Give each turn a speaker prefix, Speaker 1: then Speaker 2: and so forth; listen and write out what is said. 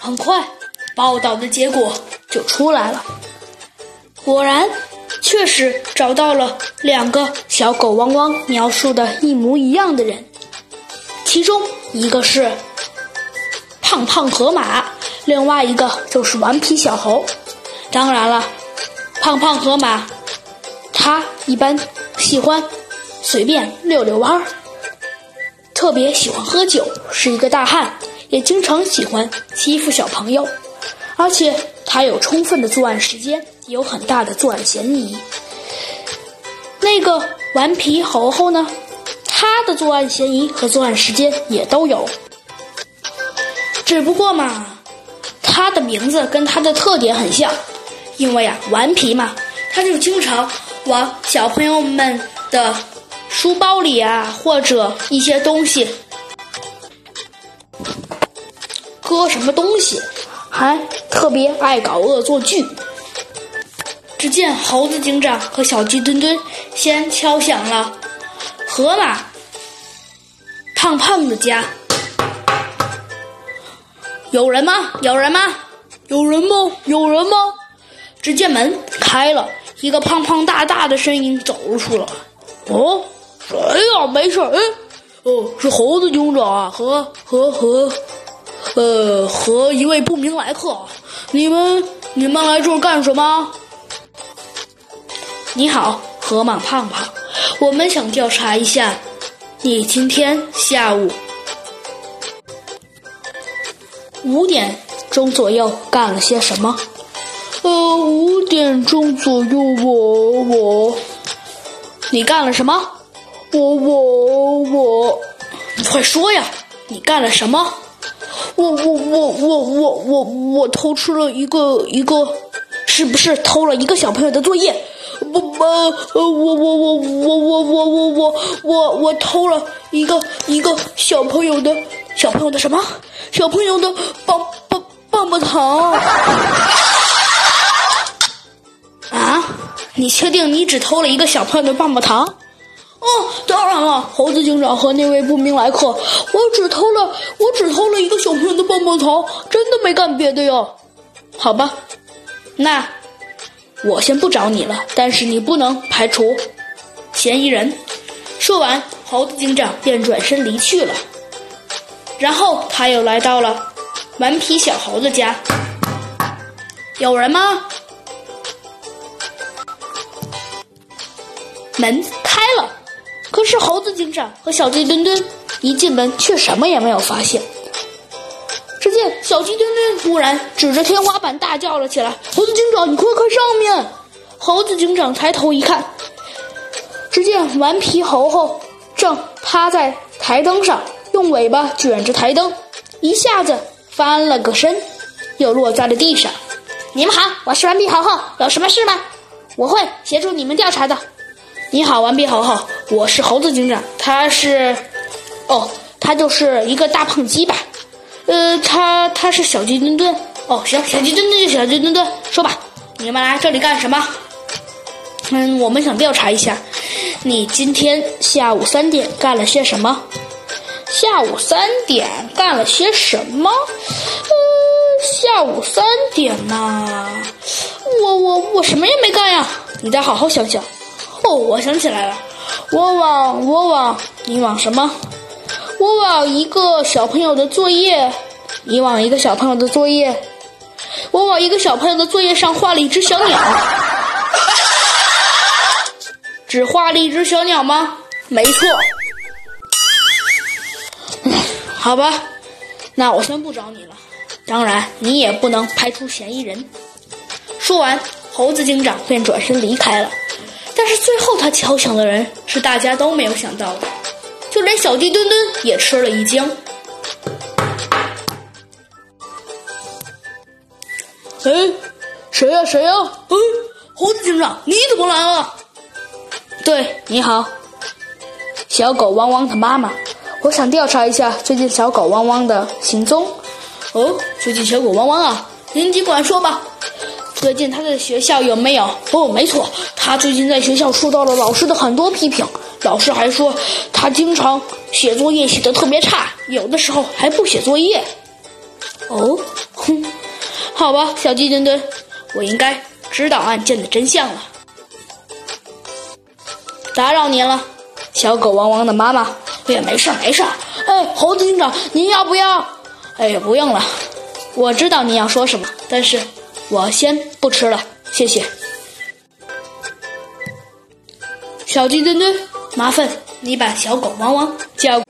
Speaker 1: 很快，报道的结果就出来了。果然，确实找到了两个小狗汪汪描述的一模一样的人，其中一个是胖胖河马，另外一个就是顽皮小猴。当然了，胖胖河马他一般喜欢随便遛遛弯儿，特别喜欢喝酒，是一个大汉，也经常喜欢欺负小朋友，而且他有充分的作案时间，有很大的作案嫌疑。那个顽皮猴猴呢，他的作案嫌疑和作案时间也都有，只不过嘛，他的名字跟他的特点很像。因为啊，顽皮嘛，他就经常往小朋友们的书包里啊，或者一些东西搁什么东西，还特别爱搞恶作剧。只见猴子警长和小鸡墩墩先敲响了河马胖胖的家，有人吗？有人吗？有人吗？有人吗？只见门开了，一个胖胖大大的身影走了出来。哦，谁呀？没事哎，哦，是猴子警长啊，和和和，呃，和一位不明来客。你们你们来这儿干什么？你好，河马胖胖，我们想调查一下，你今天下午五点钟左右干了些什么？呃，五点钟左右，我我，你干了什么？我我我，你快说呀！你干了什么？我我我我我我我偷吃了一个一个，是不是偷了一个小朋友的作业？不不，呃，我我我我我我我我我我偷了一个一个小朋友的小朋友的什么？小朋友的棒棒棒棒糖。啊！你确定你只偷了一个小朋友的棒棒糖？哦，当然了，猴子警长和那位不明来客，我只偷了，我只偷了一个小朋友的棒棒糖，真的没干别的哟。好吧，那我先不找你了，但是你不能排除嫌疑人。说完，猴子警长便转身离去了。然后他又来到了顽皮小猴子家，有人吗？门，可是猴子警长和小鸡墩墩一进门却什么也没有发现。只见小鸡墩墩突然指着天花板大叫了起来：“猴子警长，你快看上面！”猴子警长抬头一看，只见顽皮猴猴正趴在台灯上，用尾巴卷着台灯，一下子翻了个身，又落在了地上。你们好，我是顽皮猴猴，有什么事吗？我会协助你们调查的。你好，顽皮猴猴，我是猴子警长。他是，哦，他就是一个大胖鸡吧？呃，他他是小鸡墩墩。哦，行，小鸡墩墩就小鸡墩墩，说吧，你们来这里干什么？嗯，我们想调查一下，你今天下午三点干了些什么？下午三点干了些什么？呃，下午三点呐，我我我什么也没干呀！你再好好想想。哦，我想起来了，我往我往你往什么？我往一个小朋友的作业，你往一个小朋友的作业，我往一个小朋友的作业上画了一只小鸟，只画了一只小鸟吗？没错。好吧，那我先不找你了。当然，你也不能排除嫌疑人。说完，猴子警长便转身离开了。但是最后他敲响的人是大家都没有想到的，就连小鸡墩墩也吃了一惊。哎，谁呀谁呀？嗯，猴子警长，你怎么来了？对，你好，小狗汪汪的妈妈，我想调查一下最近小狗汪汪的行踪。哦，最近小狗汪汪啊，您尽管说吧。最近他在学校有没有？哦，没错，他最近在学校受到了老师的很多批评。老师还说他经常写作业写的特别差，有的时候还不写作业。哦，哼，好吧，小鸡墩墩，我应该知道案件的真相了。打扰您了，小狗汪汪的妈妈。
Speaker 2: 哎，没事没事。
Speaker 1: 哎，猴子警长，您要不要？哎呀，不用了。我知道你要说什么，但是我先不吃了，谢谢。小鸡墩墩，麻烦你把小狗汪汪叫。